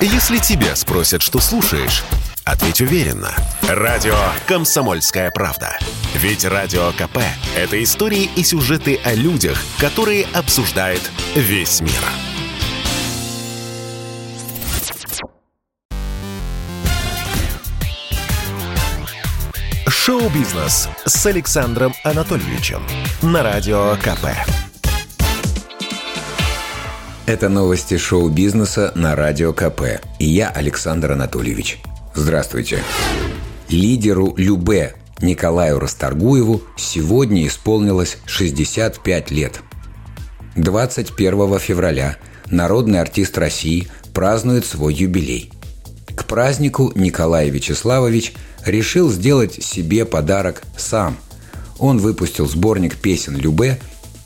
Если тебя спросят, что слушаешь, ответь уверенно. Радио «Комсомольская правда». Ведь Радио КП – это истории и сюжеты о людях, которые обсуждает весь мир. Шоу-бизнес с Александром Анатольевичем на Радио КП. Это новости шоу-бизнеса на Радио КП. И я Александр Анатольевич. Здравствуйте. Лидеру Любе Николаю Расторгуеву сегодня исполнилось 65 лет. 21 февраля народный артист России празднует свой юбилей. К празднику Николай Вячеславович решил сделать себе подарок сам. Он выпустил сборник песен Любе,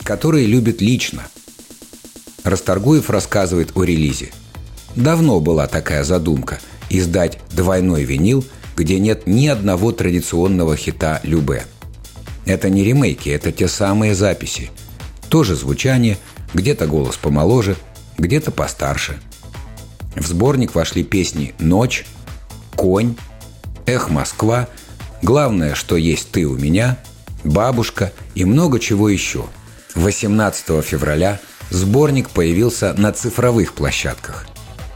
которые любит лично – Расторгуев рассказывает о релизе. Давно была такая задумка – издать двойной винил, где нет ни одного традиционного хита Любе. Это не ремейки, это те самые записи. Тоже звучание, где-то голос помоложе, где-то постарше. В сборник вошли песни «Ночь», «Конь», «Эх, Москва», «Главное, что есть ты у меня», «Бабушка» и много чего еще. 18 февраля сборник появился на цифровых площадках.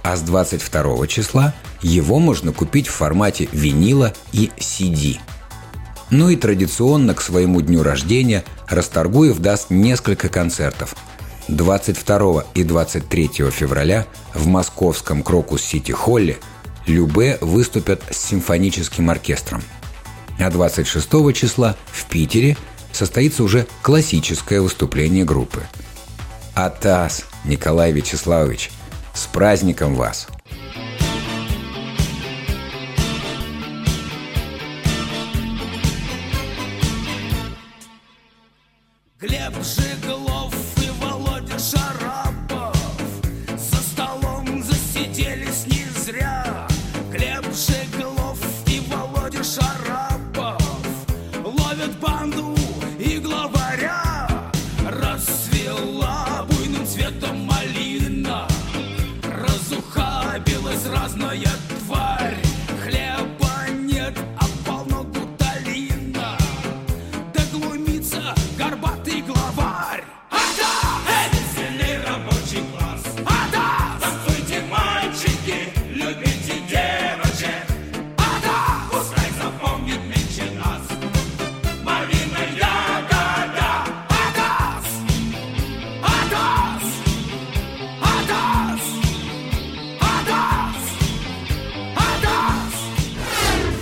А с 22 числа его можно купить в формате винила и CD. Ну и традиционно к своему дню рождения Расторгуев даст несколько концертов. 22 и 23 февраля в московском Крокус-Сити-Холле Любе выступят с симфоническим оркестром. А 26 числа в Питере состоится уже классическое выступление группы – Атас, Николай Вячеславович, с праздником вас! Глеб Жиглов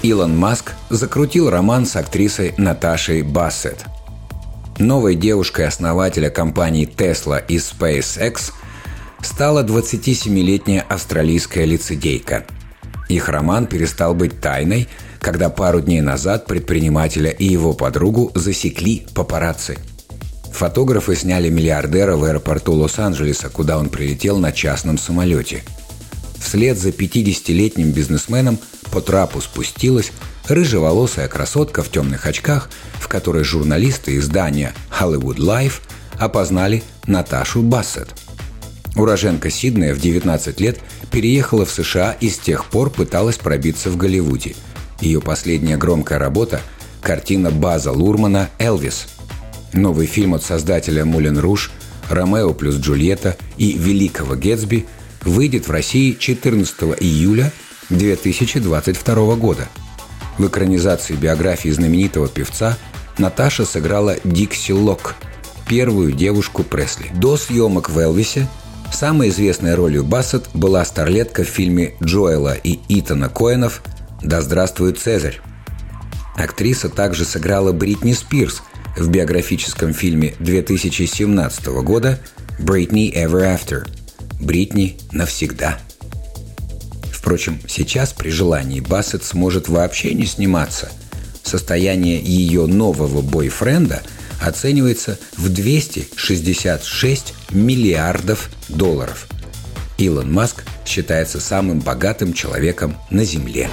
Илон Маск закрутил роман с актрисой Наташей Бассет. Новой девушкой основателя компаний Tesla и SpaceX стала 27-летняя австралийская лицедейка. Их роман перестал быть тайной, когда пару дней назад предпринимателя и его подругу засекли папарацци. Фотографы сняли миллиардера в аэропорту Лос-Анджелеса, куда он прилетел на частном самолете. Вслед за 50-летним бизнесменом по трапу спустилась рыжеволосая красотка в темных очках, в которой журналисты издания Hollywood Life опознали Наташу Бассет. Уроженка Сиднея в 19 лет переехала в США и с тех пор пыталась пробиться в Голливуде. Ее последняя громкая работа – картина База Лурмана «Элвис». Новый фильм от создателя «Мулен Руж», «Ромео плюс Джульетта» и «Великого Гетсби» выйдет в России 14 июля 2022 года. В экранизации биографии знаменитого певца Наташа сыграла Дикси Лок, первую девушку Пресли. До съемок в «Элвисе» самой известной ролью Бассет была старлетка в фильме Джоэла и Итана Коэнов «Да здравствует Цезарь». Актриса также сыграла Бритни Спирс в биографическом фильме 2017 года «Britney Ever After» – «Бритни навсегда». Впрочем, сейчас при желании Бассет сможет вообще не сниматься. Состояние ее нового бойфренда оценивается в 266 миллиардов долларов. Илон Маск считается самым богатым человеком на Земле.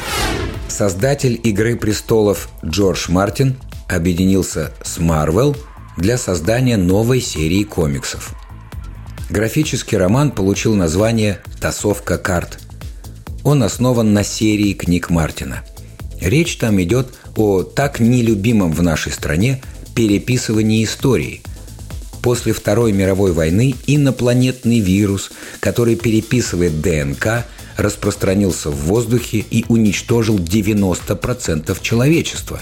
Создатель «Игры престолов» Джордж Мартин объединился с Marvel для создания новой серии комиксов. Графический роман получил название «Тасовка карт». Он основан на серии книг Мартина. Речь там идет о так нелюбимом в нашей стране переписывании истории. После Второй мировой войны инопланетный вирус, который переписывает ДНК, распространился в воздухе и уничтожил 90% человечества.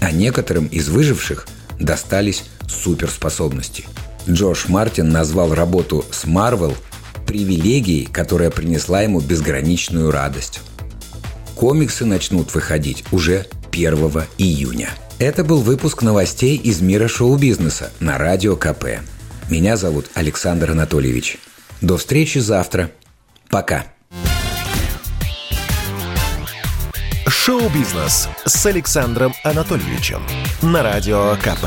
А некоторым из выживших достались суперспособности. Джош Мартин назвал работу с Марвел привилегией, которая принесла ему безграничную радость. Комиксы начнут выходить уже 1 июня. Это был выпуск новостей из мира шоу-бизнеса на Радио КП. Меня зовут Александр Анатольевич. До встречи завтра. Пока. Шоу-бизнес с Александром Анатольевичем на Радио КП.